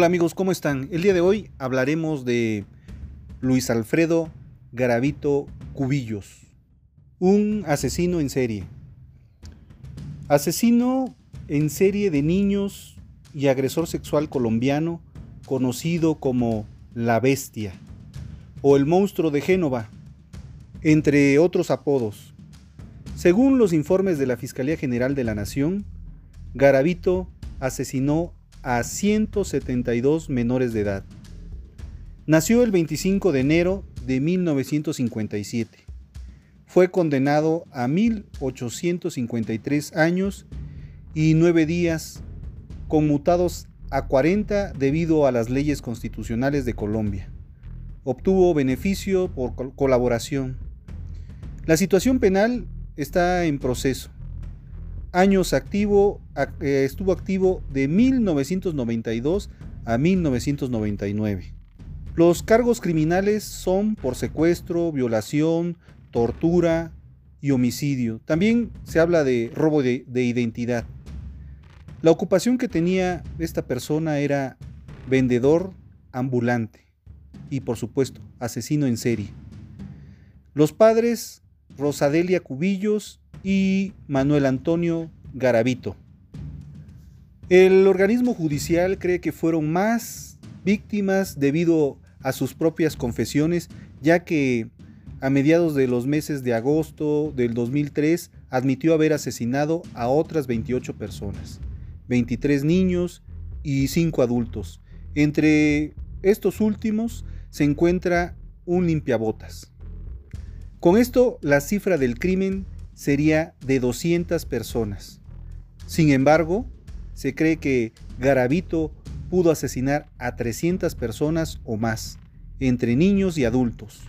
Hola amigos, ¿cómo están? El día de hoy hablaremos de Luis Alfredo Garavito Cubillos, un asesino en serie. Asesino en serie de niños y agresor sexual colombiano conocido como La Bestia o el monstruo de Génova, entre otros apodos. Según los informes de la Fiscalía General de la Nación, Garavito asesinó a 172 menores de edad. Nació el 25 de enero de 1957. Fue condenado a 1853 años y 9 días, conmutados a 40 debido a las leyes constitucionales de Colombia. Obtuvo beneficio por colaboración. La situación penal está en proceso años activo, eh, estuvo activo de 1992 a 1999. Los cargos criminales son por secuestro, violación, tortura y homicidio. También se habla de robo de, de identidad. La ocupación que tenía esta persona era vendedor ambulante y por supuesto asesino en serie. Los padres, Rosadelia Cubillos y Manuel Antonio Garavito. El organismo judicial cree que fueron más víctimas debido a sus propias confesiones, ya que a mediados de los meses de agosto del 2003 admitió haber asesinado a otras 28 personas, 23 niños y 5 adultos. Entre estos últimos se encuentra un limpiabotas. Con esto, la cifra del crimen sería de 200 personas. Sin embargo, se cree que Garavito pudo asesinar a 300 personas o más, entre niños y adultos.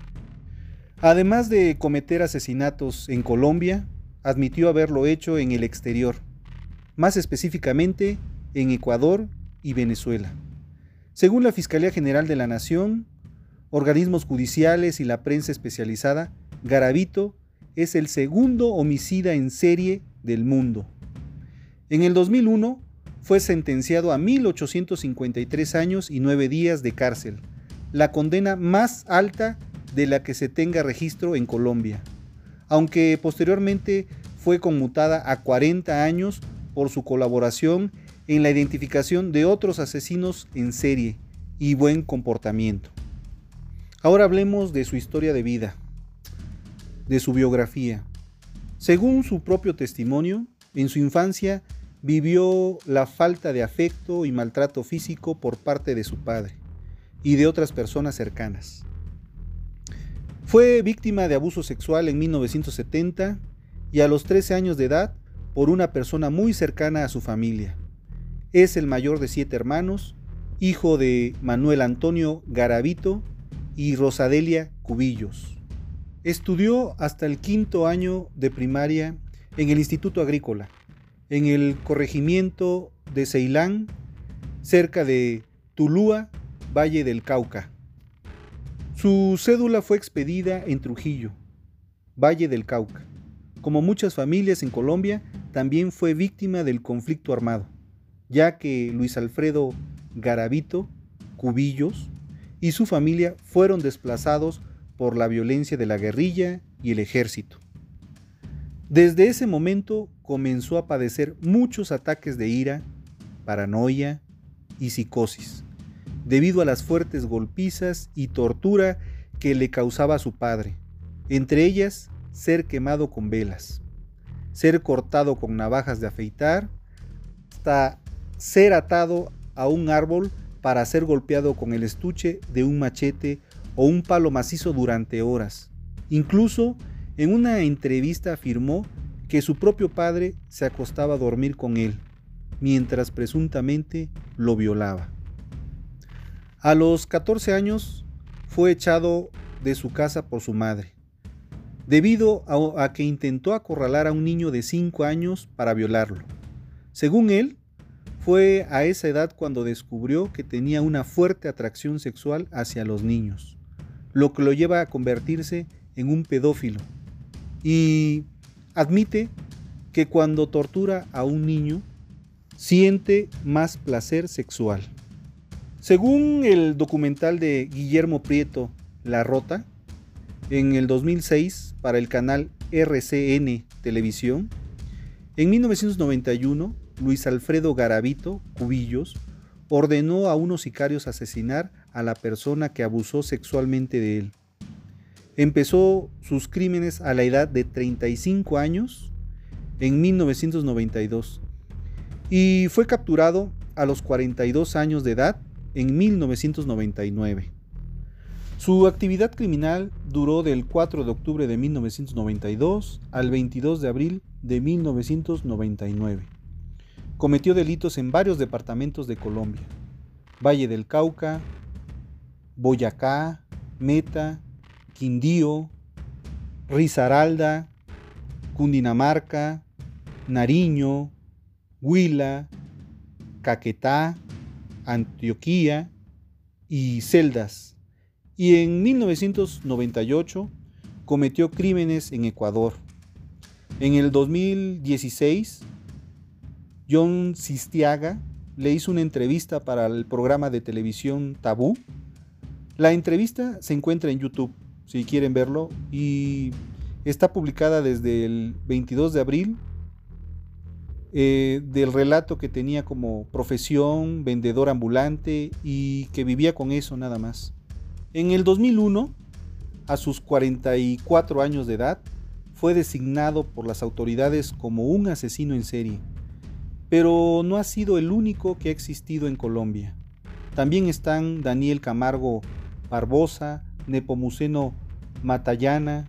Además de cometer asesinatos en Colombia, admitió haberlo hecho en el exterior, más específicamente en Ecuador y Venezuela. Según la Fiscalía General de la Nación, organismos judiciales y la prensa especializada, Garavito es el segundo homicida en serie del mundo. En el 2001 fue sentenciado a 1.853 años y 9 días de cárcel, la condena más alta de la que se tenga registro en Colombia, aunque posteriormente fue conmutada a 40 años por su colaboración en la identificación de otros asesinos en serie y buen comportamiento. Ahora hablemos de su historia de vida de su biografía. Según su propio testimonio, en su infancia vivió la falta de afecto y maltrato físico por parte de su padre y de otras personas cercanas. Fue víctima de abuso sexual en 1970 y a los 13 años de edad por una persona muy cercana a su familia. Es el mayor de siete hermanos, hijo de Manuel Antonio Garavito y Rosadelia Cubillos. Estudió hasta el quinto año de primaria en el Instituto Agrícola, en el corregimiento de Ceilán, cerca de Tulúa, Valle del Cauca. Su cédula fue expedida en Trujillo, Valle del Cauca. Como muchas familias en Colombia, también fue víctima del conflicto armado, ya que Luis Alfredo Garavito Cubillos y su familia fueron desplazados por la violencia de la guerrilla y el ejército. Desde ese momento comenzó a padecer muchos ataques de ira, paranoia y psicosis, debido a las fuertes golpizas y tortura que le causaba a su padre, entre ellas ser quemado con velas, ser cortado con navajas de afeitar, hasta ser atado a un árbol para ser golpeado con el estuche de un machete o un palo macizo durante horas. Incluso en una entrevista afirmó que su propio padre se acostaba a dormir con él, mientras presuntamente lo violaba. A los 14 años fue echado de su casa por su madre, debido a, que intentó acorralar a un niño de 5 años para violarlo. Según él, fue a esa edad cuando descubrió que tenía una fuerte atracción sexual hacia los niños, lo que lo lleva a convertirse en un pedófilo. Y admite que cuando tortura a un niño, siente más placer sexual. Según el documental de Guillermo Prieto, La Rota, en el 2006 para el canal RCN Televisión, en 1991 Luis Alfredo Garavito Cubillos ordenó a unos sicarios asesinar a la persona que abusó sexualmente de él. Empezó sus crímenes a la edad de 35 años en 1992 y fue capturado a los 42 años de edad en 1999. Su actividad criminal duró del 4 de octubre de 1992 al 22 de abril de 1999 cometió delitos en varios departamentos de Colombia. Valle del Cauca, Boyacá, Meta, Quindío, Risaralda, Cundinamarca, Nariño, Huila, Caquetá, Antioquía y Celdas. Y en 1998 cometió crímenes en Ecuador. En el 2016 John Sistiaga le hizo una entrevista para el programa de televisión Tabú. La entrevista se encuentra en YouTube, si quieren verlo, y está publicada desde el 22 de abril eh, del relato que tenía como profesión, vendedor ambulante y que vivía con eso nada más. En el 2001, a sus 44 años de edad, fue designado por las autoridades como un asesino en serie pero no ha sido el único que ha existido en Colombia. También están Daniel Camargo Barbosa, Nepomuceno Matallana,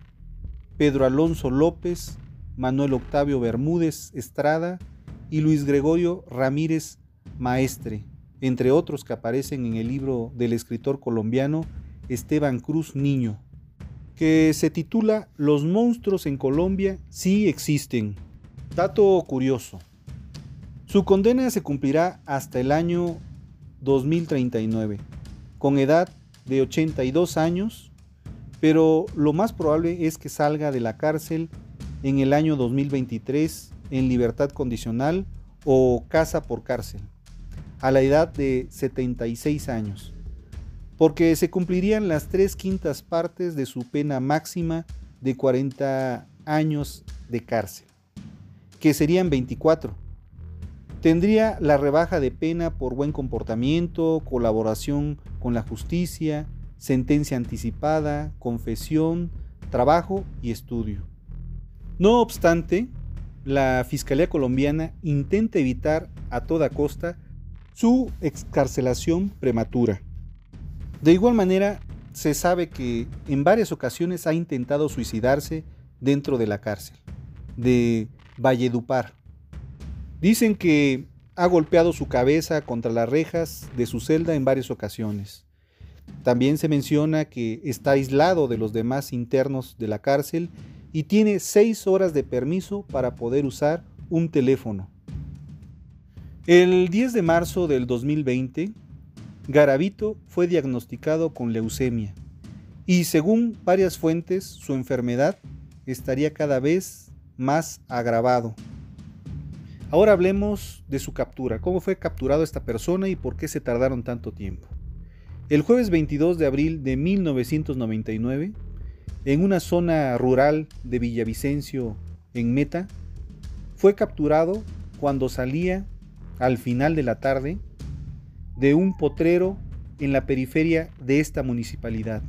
Pedro Alonso López, Manuel Octavio Bermúdez Estrada y Luis Gregorio Ramírez Maestre, entre otros que aparecen en el libro del escritor colombiano Esteban Cruz Niño, que se titula Los monstruos en Colombia sí existen. Dato curioso. Su condena se cumplirá hasta el año 2039, con edad de 82 años, pero lo más probable es que salga de la cárcel en el año 2023 en libertad condicional o casa por cárcel, a la edad de 76 años, porque se cumplirían las tres quintas partes de su pena máxima de 40 años de cárcel, que serían 24 Tendría la rebaja de pena por buen comportamiento, colaboración con la justicia, sentencia anticipada, confesión, trabajo y estudio. No obstante, la Fiscalía colombiana intenta evitar a toda costa su excarcelación prematura. De igual manera, se sabe que en varias ocasiones ha intentado suicidarse dentro de la cárcel de Valledupar, Dicen que ha golpeado su cabeza contra las rejas de su celda en varias ocasiones. También se menciona que está aislado de los demás internos de la cárcel y tiene seis horas de permiso para poder usar un teléfono. El 10 de marzo del 2020, Garavito fue diagnosticado con leucemia y según varias fuentes su enfermedad estaría cada vez más agravado. Ahora hablemos de su captura, cómo fue capturado esta persona y por qué se tardaron tanto tiempo. El jueves 22 de abril de 1999, en una zona rural de Villavicencio, en Meta, fue capturado cuando salía al final de la tarde de un potrero en la periferia de esta municipalidad.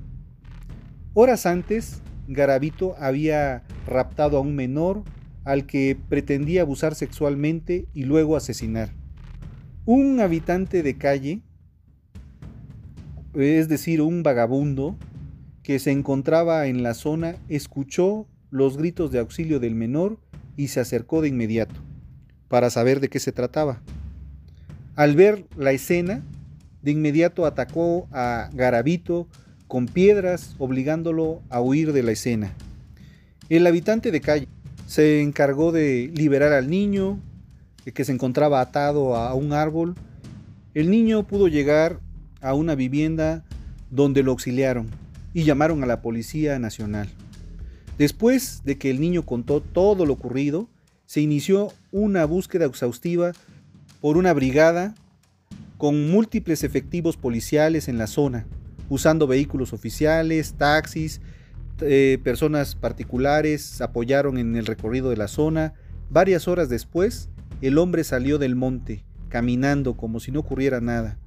Horas antes, Garavito había raptado a un menor al que pretendía abusar sexualmente y luego asesinar. Un habitante de calle, es decir, un vagabundo, que se encontraba en la zona, escuchó los gritos de auxilio del menor y se acercó de inmediato para saber de qué se trataba. Al ver la escena, de inmediato atacó a Garavito con piedras, obligándolo a huir de la escena. El habitante de calle se encargó de liberar al niño, que se encontraba atado a un árbol. El niño pudo llegar a una vivienda donde lo auxiliaron y llamaron a la Policía Nacional. Después de que el niño contó todo lo ocurrido, se inició una búsqueda exhaustiva por una brigada con múltiples efectivos policiales en la zona, usando vehículos oficiales, taxis, eh, personas particulares apoyaron en el recorrido de la zona. Varias horas después, el hombre salió del monte, caminando como si no ocurriera nada.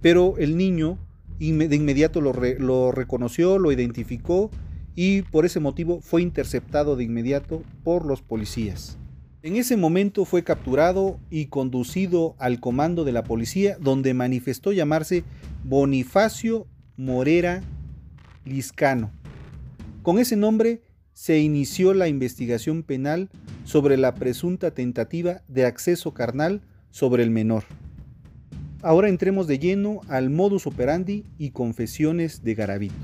Pero el niño de inmediato lo, lo reconoció, lo identificó y por ese motivo fue interceptado de inmediato por los policías. En ese momento fue capturado y conducido al comando de la policía donde manifestó llamarse Bonifacio Morera Liscano. Con ese nombre se inició la investigación penal sobre la presunta tentativa de acceso carnal sobre el menor. Ahora entremos de lleno al modus operandi y confesiones de Garavito.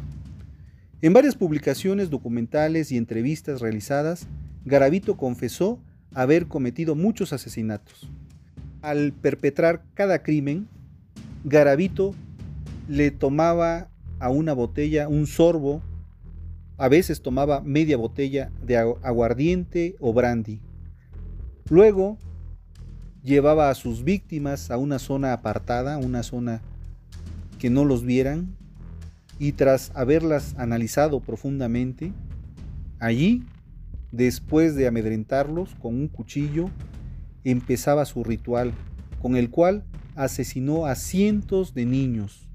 En varias publicaciones documentales y entrevistas realizadas, Garavito confesó haber cometido muchos asesinatos. Al perpetrar cada crimen, Garavito le tomaba a una botella un sorbo, a veces tomaba media botella de aguardiente o brandy. Luego llevaba a sus víctimas a una zona apartada, una zona que no los vieran, y tras haberlas analizado profundamente, allí Después de amedrentarlos con un cuchillo, empezaba su ritual, con el cual asesinó a cientos de niños.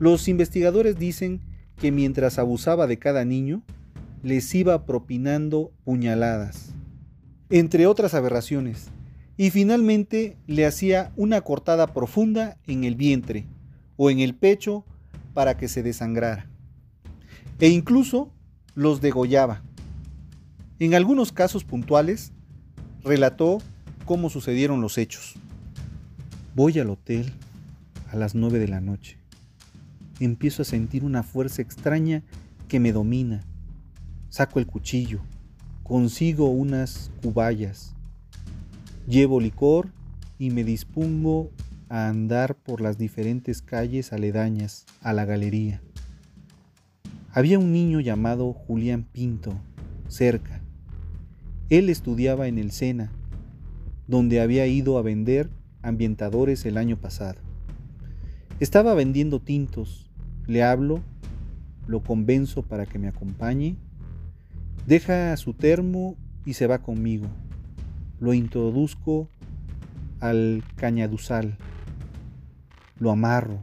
Los investigadores dicen que mientras abusaba de cada niño, les iba propinando puñaladas, entre otras aberraciones, y finalmente le hacía una cortada profunda en el vientre o en el pecho para que se desangrara. E incluso los degollaba. En algunos casos puntuales, relató cómo sucedieron los hechos. Voy al hotel a las 9 de la noche. Empiezo a sentir una fuerza extraña que me domina. Saco el cuchillo, consigo unas cubayas, llevo licor y me dispongo a andar por las diferentes calles aledañas a la galería. Había un niño llamado Julián Pinto cerca. Él estudiaba en el Sena, donde había ido a vender ambientadores el año pasado. Estaba vendiendo tintos. Le hablo, lo convenzo para que me acompañe, deja su termo y se va conmigo. Lo introduzco al cañaduzal, lo amarro,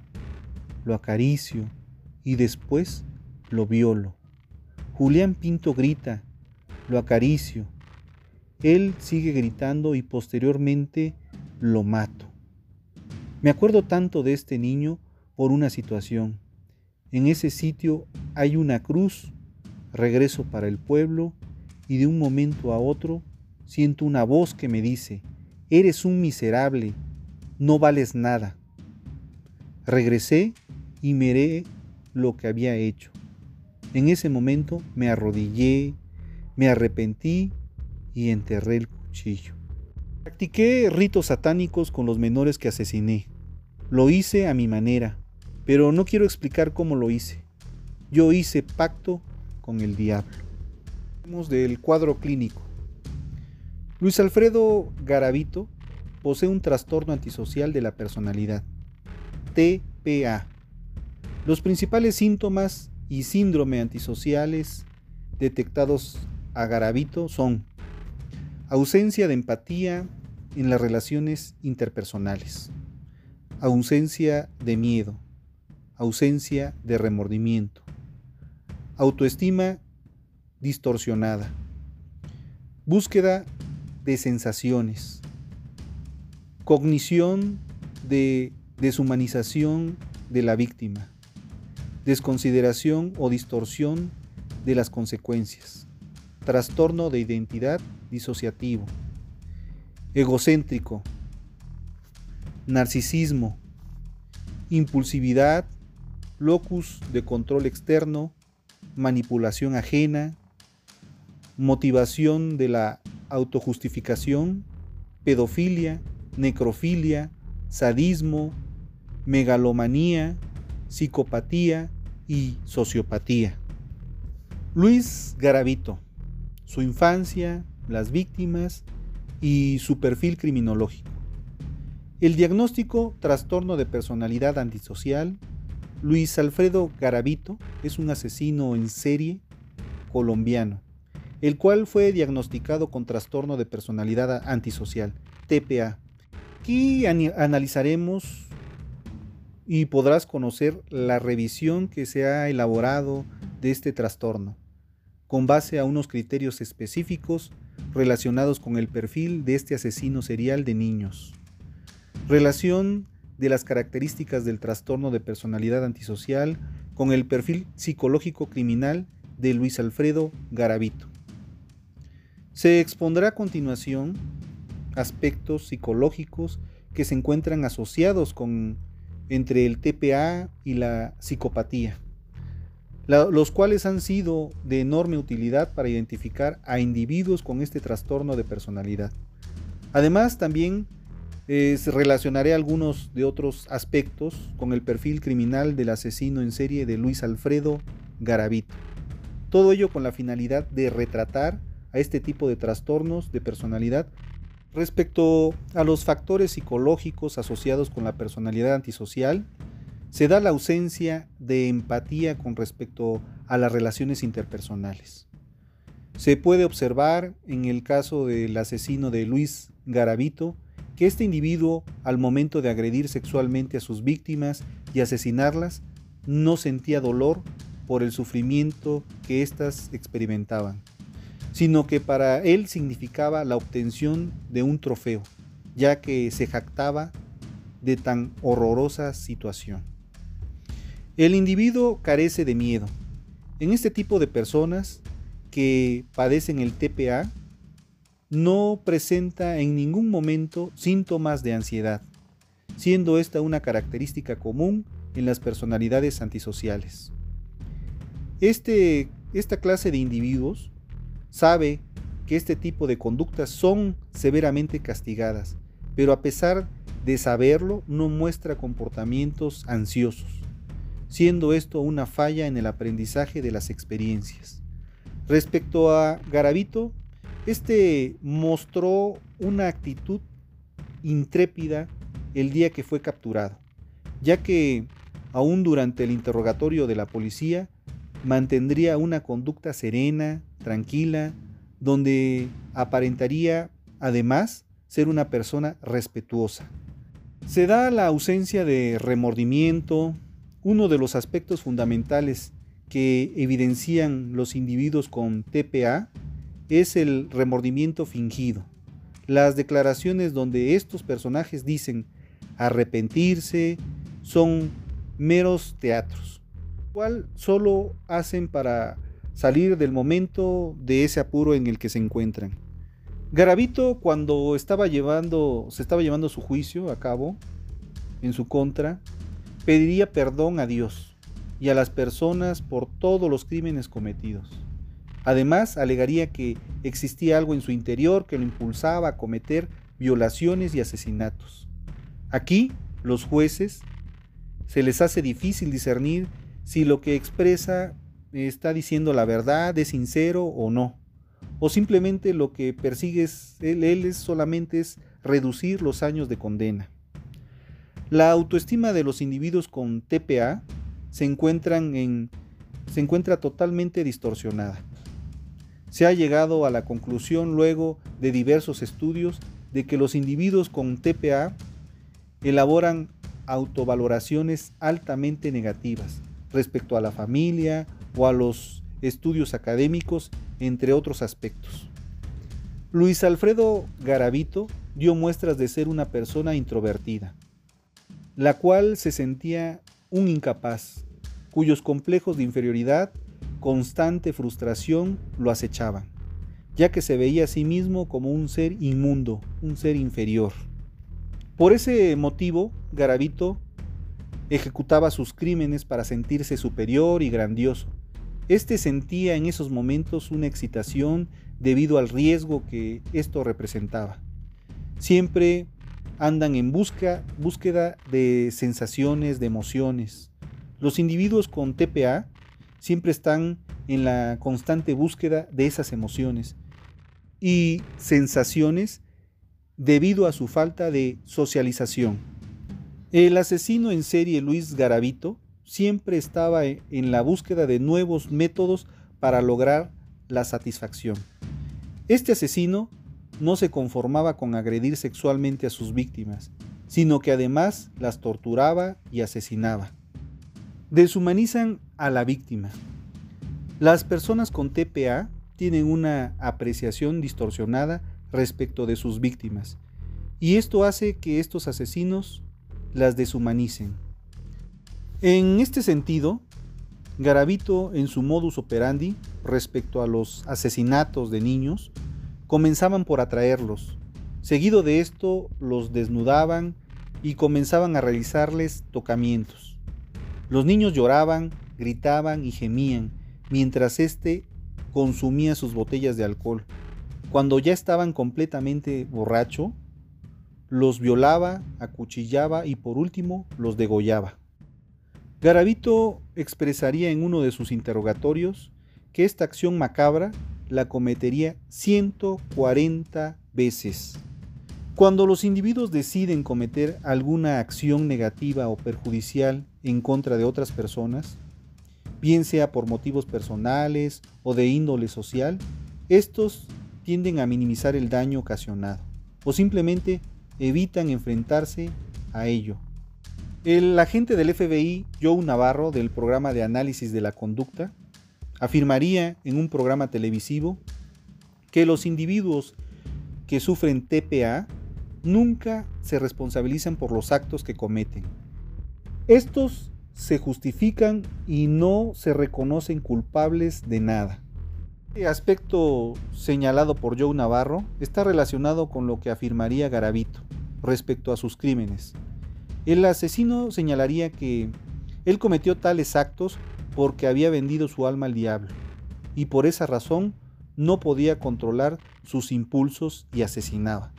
lo acaricio y después lo violo. Julián Pinto grita, lo acaricio, él sigue gritando y posteriormente lo mato. Me acuerdo tanto de este niño por una situación. En ese sitio hay una cruz, regreso para el pueblo y de un momento a otro siento una voz que me dice, eres un miserable, no vales nada. Regresé y miré lo que había hecho. En ese momento me arrodillé, me arrepentí y enterré el cuchillo. Practiqué ritos satánicos con los menores que asesiné. Lo hice a mi manera, pero no quiero explicar cómo lo hice. Yo hice pacto con el diablo. Del cuadro clínico. Luis Alfredo Garavito posee un trastorno antisocial de la personalidad, TPA. Los principales síntomas y síndrome antisociales detectados a Garavito son Ausencia de empatía en las relaciones interpersonales. Ausencia de miedo. ausencia de remordimiento, autoestima distorsionada, búsqueda de sensaciones, cognición de deshumanización de la víctima, desconsideración o distorsión de las consecuencias, trastorno de identidad disociativo, egocéntrico, narcisismo, impulsividad, locus de control externo, manipulación ajena, motivación de la autojustificación, pedofilia, necrofilia, sadismo, megalomanía, psicopatía y sociopatía. Luis Garavito, su infancia, las víctimas y su perfil criminológico. El diagnóstico trastorno de personalidad antisocial. Luis Alfredo Garavito es un asesino en serie colombiano, el cual fue diagnosticado con trastorno de personalidad antisocial, TPA. Aquí analizaremos y podrás conocer la revisión que se ha elaborado de este trastorno, con base a unos criterios específicos relacionados con el perfil de este asesino serial de niños. Relación de las características del trastorno de personalidad antisocial con el perfil psicológico criminal de Luis Alfredo Garavito. Se expondrá a continuación aspectos psicológicos que se encuentran asociados con entre el TPA y la psicopatía, los cuales han sido de enorme utilidad para identificar a individuos con este trastorno de personalidad. Además, también relacionaré algunos de otros aspectos con el perfil criminal del asesino en serie de Luis Alfredo Garavito. Todo ello con la finalidad de retratar a este tipo de trastornos de personalidad Respecto a los factores psicológicos asociados con la personalidad antisocial, se da la ausencia de empatía con respecto a las relaciones interpersonales. Se puede observar en el caso del asesino de Luis Garavito que este individuo al momento de agredir sexualmente a sus víctimas y asesinarlas no sentía dolor por el sufrimiento que éstas experimentaban sino que para él significaba la obtención de un trofeo, ya que se jactaba de tan horrorosa situación. El individuo carece de miedo. En este tipo de personas que padecen el TPA, no presenta en ningún momento síntomas de ansiedad, siendo esta una característica común en las personalidades antisociales. Este, esta clase de individuos Sabe que este tipo de conductas son severamente castigadas, pero a pesar de saberlo no muestra comportamientos ansiosos, siendo esto una falla en el aprendizaje de las experiencias. Respecto a Garavito, este mostró una actitud intrépida el día que fue capturado, ya que aún durante el interrogatorio de la policía mantendría una conducta serena, tranquila, donde aparentaría además ser una persona respetuosa. Se da la ausencia de remordimiento, uno de los aspectos fundamentales que evidencian los individuos con TPA es el remordimiento fingido. Las declaraciones donde estos personajes dicen arrepentirse son meros teatros, cual solo hacen para salir del momento de ese apuro en el que se encuentran. Garavito cuando estaba llevando, se estaba llevando su juicio a cabo en su contra, pediría perdón a Dios y a las personas por todos los crímenes cometidos. Además, alegaría que existía algo en su interior que lo impulsaba a cometer violaciones y asesinatos. Aquí, los jueces se les hace difícil discernir si lo que expresa está diciendo la verdad, es sincero o no. O simplemente lo que persigue él, es solamente es reducir los años de condena. La autoestima de los individuos con TPA se, se encuentra totalmente distorsionada. Se ha llegado a la conclusión luego de diversos estudios de que los individuos con TPA elaboran autovaloraciones altamente negativas respecto a la familia o a los estudios académicos, entre otros aspectos. Luis Alfredo Garavito dio muestras de ser una persona introvertida, la cual se sentía un incapaz, cuyos complejos de inferioridad, constante frustración lo acechaban, ya que se veía a sí mismo como un ser inmundo, un ser inferior. Por ese motivo, Garavito ejecutaba sus crímenes para sentirse superior y grandioso. Este sentía en esos momentos una excitación debido al riesgo que esto representaba. Siempre andan en busca, búsqueda de sensaciones, de emociones. Los individuos con TPA siempre están en la constante búsqueda de esas emociones y sensaciones debido a su falta de socialización. El asesino en serie Luis Garavito siempre estaba en la búsqueda de nuevos métodos para lograr la satisfacción. Este asesino no se conformaba con agredir sexualmente a sus víctimas, sino que además las torturaba y asesinaba. Deshumanizan a la víctima. Las personas con TPA tienen una apreciación distorsionada respecto de sus víctimas, y esto hace que estos asesinos las deshumanicen. En este sentido, Garavito en su modus operandi respecto a los asesinatos de niños comenzaban por atraerlos. Seguido de esto los desnudaban y comenzaban a realizarles tocamientos. Los niños lloraban, gritaban y gemían mientras éste consumía sus botellas de alcohol. Cuando ya estaban completamente borracho, los violaba, acuchillaba y por último los degollaba. Garavito expresaría en uno de sus interrogatorios que esta acción macabra la cometería 140 veces. Cuando los individuos deciden cometer alguna acción negativa o perjudicial en contra de otras personas, bien sea por motivos personales o de índole social, estos tienden a minimizar el daño ocasionado o simplemente evitan enfrentarse a ello. El agente del FBI, Joe Navarro, del programa de análisis de la conducta, afirmaría en un programa televisivo que los individuos que sufren TPA nunca se responsabilizan por los actos que cometen. Estos se justifican y no se reconocen culpables de nada. Este aspecto señalado por Joe Navarro está relacionado con lo que afirmaría Garavito respecto a sus crímenes. El asesino señalaría que él cometió tales actos porque había vendido su alma al diablo y por esa razón no podía controlar sus impulsos y asesinaba.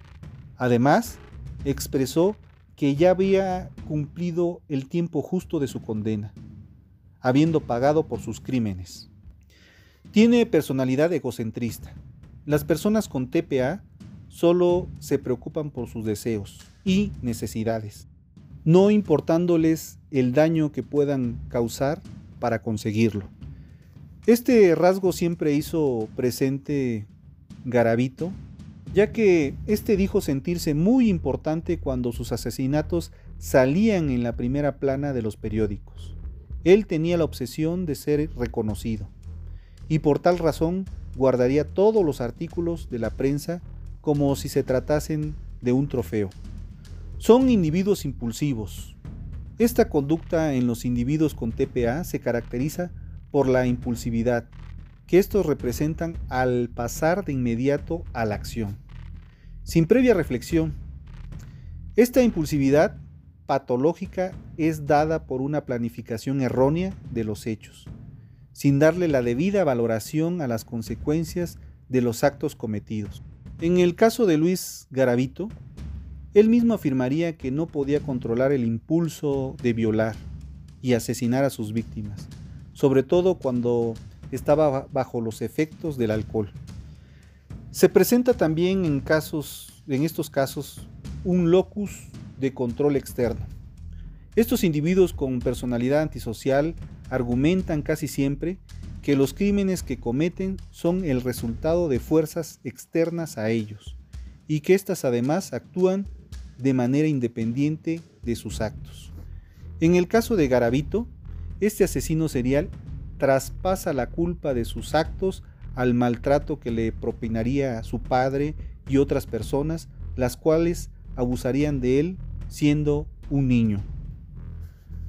Además, expresó que ya había cumplido el tiempo justo de su condena, habiendo pagado por sus crímenes. Tiene personalidad egocentrista. Las personas con TPA solo se preocupan por sus deseos y necesidades, no importándoles el daño que puedan causar para conseguirlo. Este rasgo siempre hizo presente Garavito, ya que este dijo sentirse muy importante cuando sus asesinatos salían en la primera plana de los periódicos. Él tenía la obsesión de ser reconocido y por tal razón guardaría todos los artículos de la prensa como si se tratasen de un trofeo. Son individuos impulsivos. Esta conducta en los individuos con TPA se caracteriza por la impulsividad, que estos representan al pasar de inmediato a la acción, sin previa reflexión. Esta impulsividad patológica es dada por una planificación errónea de los hechos sin darle la debida valoración a las consecuencias de los actos cometidos. En el caso de Luis Garavito, él mismo afirmaría que no podía controlar el impulso de violar y asesinar a sus víctimas, sobre todo cuando estaba bajo los efectos del alcohol. Se presenta también en casos en estos casos un locus de control externo. Estos individuos con personalidad antisocial argumentan casi siempre que los crímenes que cometen son el resultado de fuerzas externas a ellos y que éstas además actúan de manera independiente de sus actos. En el caso de Garavito, este asesino serial traspasa la culpa de sus actos al maltrato que le propinaría su padre y otras personas, las cuales abusarían de él siendo un niño.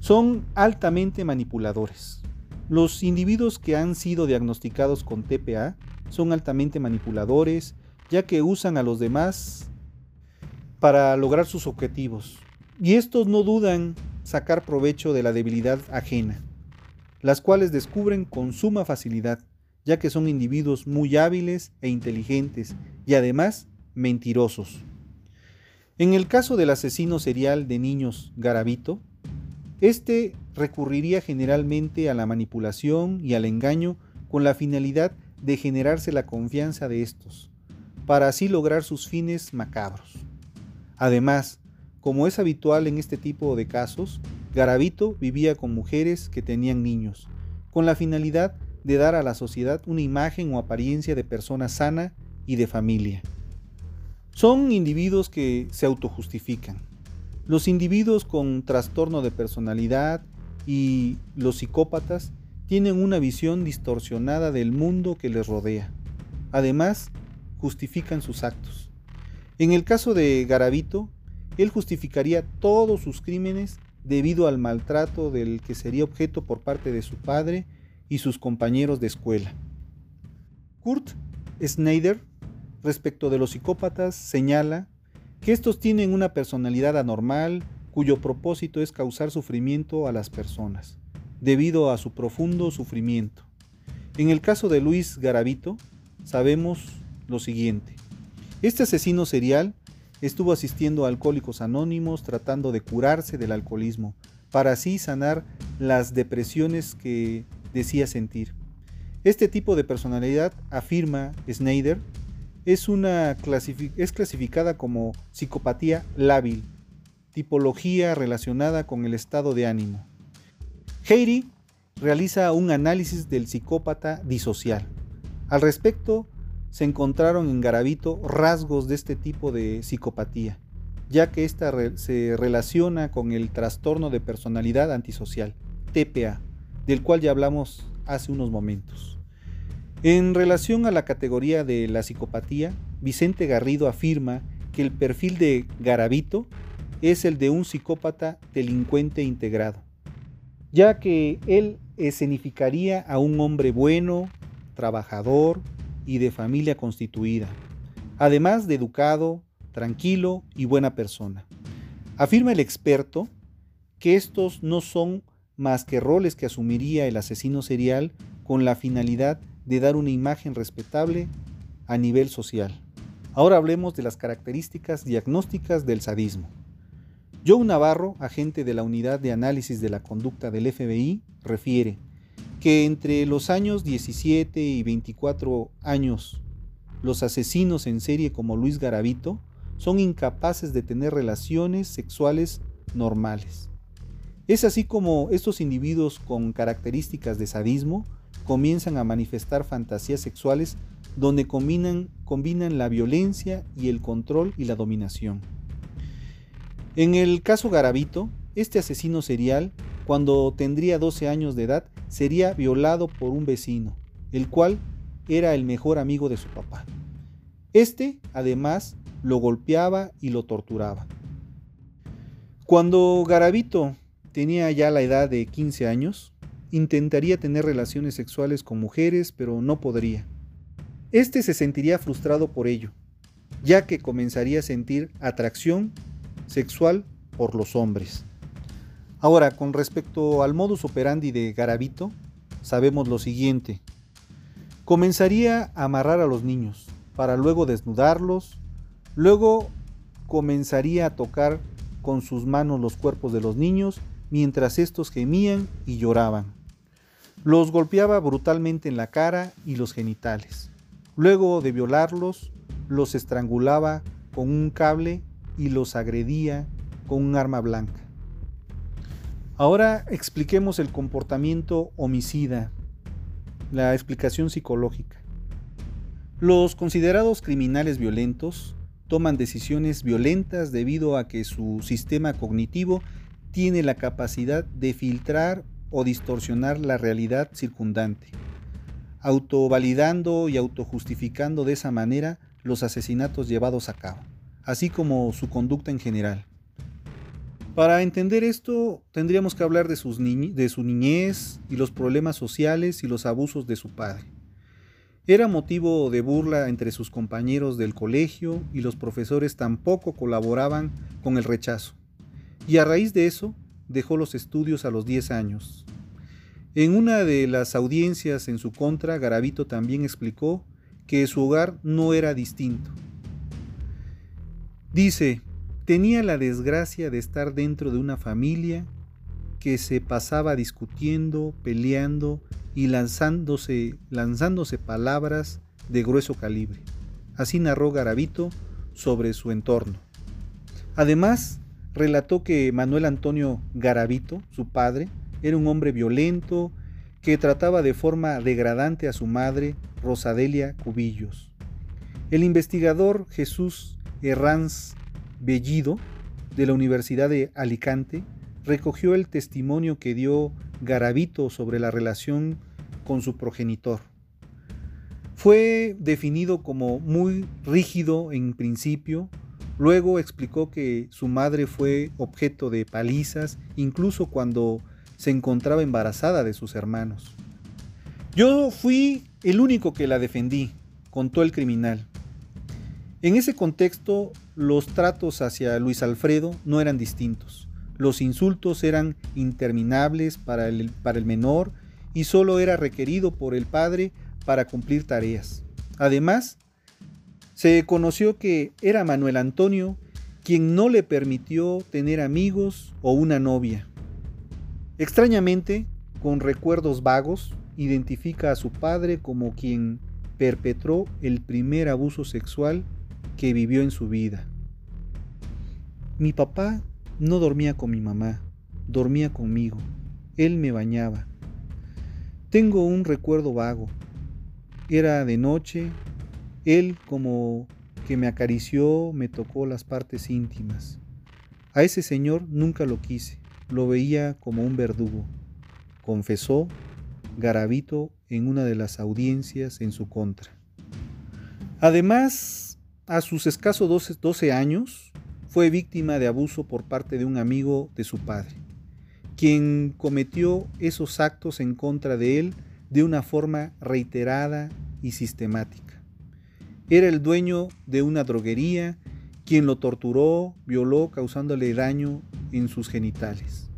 Son altamente manipuladores. Los individuos que han sido diagnosticados con TPA son altamente manipuladores, ya que usan a los demás para lograr sus objetivos. Y estos no dudan sacar provecho de la debilidad ajena, las cuales descubren con suma facilidad, ya que son individuos muy hábiles e inteligentes y además mentirosos. En el caso del asesino serial de niños Garavito, este recurriría generalmente a la manipulación y al engaño con la finalidad de generarse la confianza de estos, para así lograr sus fines macabros. Además, como es habitual en este tipo de casos, Garavito vivía con mujeres que tenían niños, con la finalidad de dar a la sociedad una imagen o apariencia de persona sana y de familia. Son individuos que se autojustifican. Los individuos con trastorno de personalidad y los psicópatas tienen una visión distorsionada del mundo que les rodea. Además, justifican sus actos. En el caso de Garavito, él justificaría todos sus crímenes debido al maltrato del que sería objeto por parte de su padre y sus compañeros de escuela. Kurt Schneider, respecto de los psicópatas, señala que estos tienen una personalidad anormal cuyo propósito es causar sufrimiento a las personas, debido a su profundo sufrimiento. En el caso de Luis Garavito, sabemos lo siguiente. Este asesino serial estuvo asistiendo a alcohólicos anónimos tratando de curarse del alcoholismo, para así sanar las depresiones que decía sentir. Este tipo de personalidad, afirma Snyder, es, una es clasificada como psicopatía lábil, tipología relacionada con el estado de ánimo. Heidi realiza un análisis del psicópata disocial. Al respecto, se encontraron en Garavito rasgos de este tipo de psicopatía, ya que ésta se relaciona con el trastorno de personalidad antisocial, TPA, del cual ya hablamos hace unos momentos. En relación a la categoría de la psicopatía, Vicente Garrido afirma que el perfil de Garavito es el de un psicópata delincuente integrado, ya que él escenificaría a un hombre bueno, trabajador, y de familia constituida, además de educado, tranquilo y buena persona. Afirma el experto que estos no son más que roles que asumiría el asesino serial con la finalidad de dar una imagen respetable a nivel social. Ahora hablemos de las características diagnósticas del sadismo. Joe Navarro, agente de la Unidad de Análisis de la Conducta del FBI, refiere que entre los años 17 y 24 años los asesinos en serie como Luis Garavito son incapaces de tener relaciones sexuales normales. Es así como estos individuos con características de sadismo comienzan a manifestar fantasías sexuales donde combinan, combinan la violencia y el control y la dominación. En el caso Garavito, este asesino serial, cuando tendría 12 años de edad, sería violado por un vecino, el cual era el mejor amigo de su papá. Este, además, lo golpeaba y lo torturaba. Cuando Garavito tenía ya la edad de 15 años, intentaría tener relaciones sexuales con mujeres, pero no podría. Este se sentiría frustrado por ello, ya que comenzaría a sentir atracción sexual por los hombres. Ahora, con respecto al modus operandi de Garavito, sabemos lo siguiente. Comenzaría a amarrar a los niños para luego desnudarlos, luego comenzaría a tocar con sus manos los cuerpos de los niños mientras estos gemían y lloraban. Los golpeaba brutalmente en la cara y los genitales. Luego de violarlos, los estrangulaba con un cable y los agredía con un arma blanca. Ahora expliquemos el comportamiento homicida, la explicación psicológica. Los considerados criminales violentos toman decisiones violentas debido a que su sistema cognitivo tiene la capacidad de filtrar o distorsionar la realidad circundante, autovalidando y autojustificando de esa manera los asesinatos llevados a cabo, así como su conducta en general. Para entender esto, tendríamos que hablar de, de, su niñez y los problemas sociales y los abusos de su padre. Era motivo de burla entre sus compañeros del colegio y los profesores tampoco colaboraban con el rechazo. Y a raíz de eso, dejó los estudios a los 10 años. En una de las audiencias en su contra, Garavito también explicó que su hogar no era distinto. Dice, tenía la desgracia de estar dentro de una familia que se pasaba discutiendo, peleando y lanzándose, lanzándose palabras de grueso calibre. Así narró Garavito sobre su entorno. Además, relató que Manuel Antonio Garavito, su padre, era un hombre violento que trataba de forma degradante a su madre, Rosadelia Cubillos. El investigador Jesús Herranz Bellido, de la Universidad de Alicante, recogió el testimonio que dio Garavito sobre la relación con su progenitor. Fue definido como muy rígido en principio, luego explicó que su madre fue objeto de palizas incluso cuando se encontraba embarazada de sus hermanos. Yo fui el único que la defendí, contó el criminal. En ese contexto, los tratos hacia Luis Alfredo no eran distintos. Los insultos eran interminables para el, menor y solo era requerido por el padre para cumplir tareas. Además, se conoció que era Manuel Antonio quien no le permitió tener amigos o una novia. Extrañamente, con recuerdos vagos, identifica a su padre como quien perpetró el primer abuso sexual que vivió en su vida. Mi papá no dormía con mi mamá, dormía conmigo. Él me bañaba. Tengo un recuerdo vago. Era de noche, él como que me acarició, me tocó las partes íntimas. A ese señor nunca lo quise, lo veía como un verdugo, confesó Garavito en una de las audiencias en su contra. Además, a sus escasos 12, 12 años, fue víctima de abuso por parte de un amigo de su padre, quien cometió esos actos en contra de él de una forma reiterada y sistemática. Era el dueño de una droguería quien lo torturó, violó, causándole daño en sus genitales.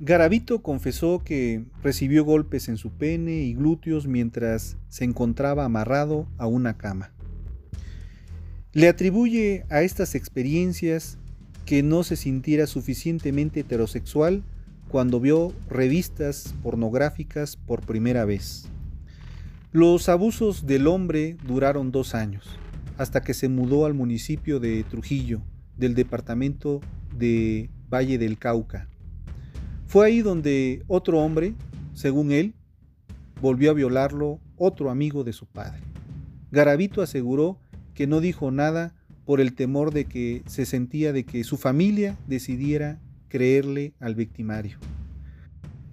Garavito confesó que recibió golpes en su pene y glúteos mientras se encontraba amarrado a una cama. Le atribuye a estas experiencias que no se sintiera suficientemente heterosexual cuando vio revistas pornográficas por primera vez. Los abusos del hombre duraron dos años, hasta que se mudó al municipio de Trujillo, del departamento de Valle del Cauca. Fue ahí donde otro hombre, según él, volvió a violarlo otro amigo de su padre. Garavito aseguró que no dijo nada por el temor de que se sentía de que su familia decidiera creerle al victimario.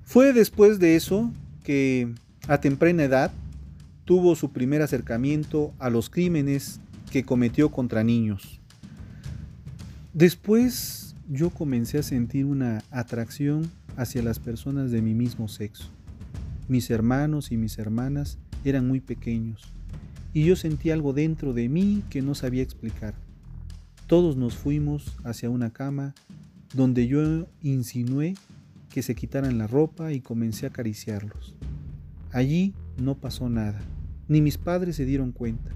Fue después de eso que a temprana edad tuvo su primer acercamiento a los crímenes que cometió contra niños. Después yo comencé a sentir una atracción hacia las personas de mi mismo sexo. Mis hermanos y mis hermanas eran muy pequeños y yo sentí algo dentro de mí que no sabía explicar. Todos nos fuimos hacia una cama donde yo insinué que se quitaran la ropa y comencé a acariciarlos. Allí no pasó nada, ni mis padres se dieron cuenta,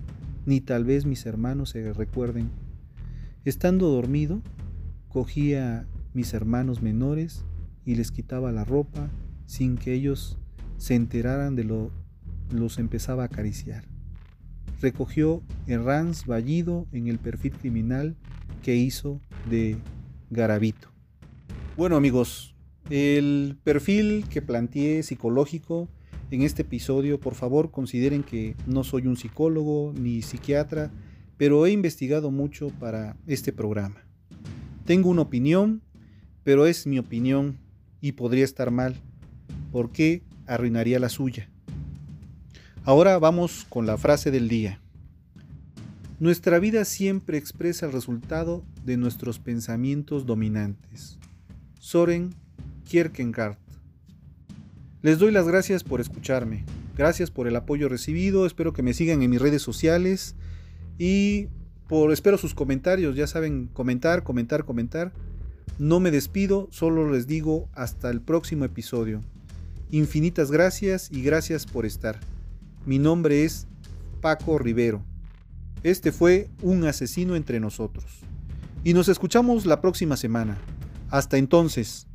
ni tal vez mis hermanos se recuerden. Estando dormido, cogía mis hermanos menores y les quitaba la ropa sin que ellos se enteraran de lo los empezaba a acariciar recogió Rans Vallido en el perfil criminal que hizo de Garavito. Bueno amigos, el perfil que planteé psicológico en este episodio, por favor consideren que no soy un psicólogo ni psiquiatra, pero he investigado mucho para este programa. Tengo una opinión, pero es mi opinión y podría estar mal. ¿Por qué arruinaría la suya? Ahora vamos con la frase del día. Nuestra vida siempre expresa el resultado de nuestros pensamientos dominantes. Soren Kierkegaard. Les doy las gracias por escucharme. Gracias por el apoyo recibido. Espero que me sigan en mis redes sociales y por espero sus comentarios. Ya saben, comentar, comentar, comentar. No me despido, solo les digo hasta el próximo episodio. Infinitas gracias y gracias por estar. Mi nombre es Paco Rivero. Este fue un asesino entre nosotros. Y nos escuchamos la próxima semana. Hasta entonces.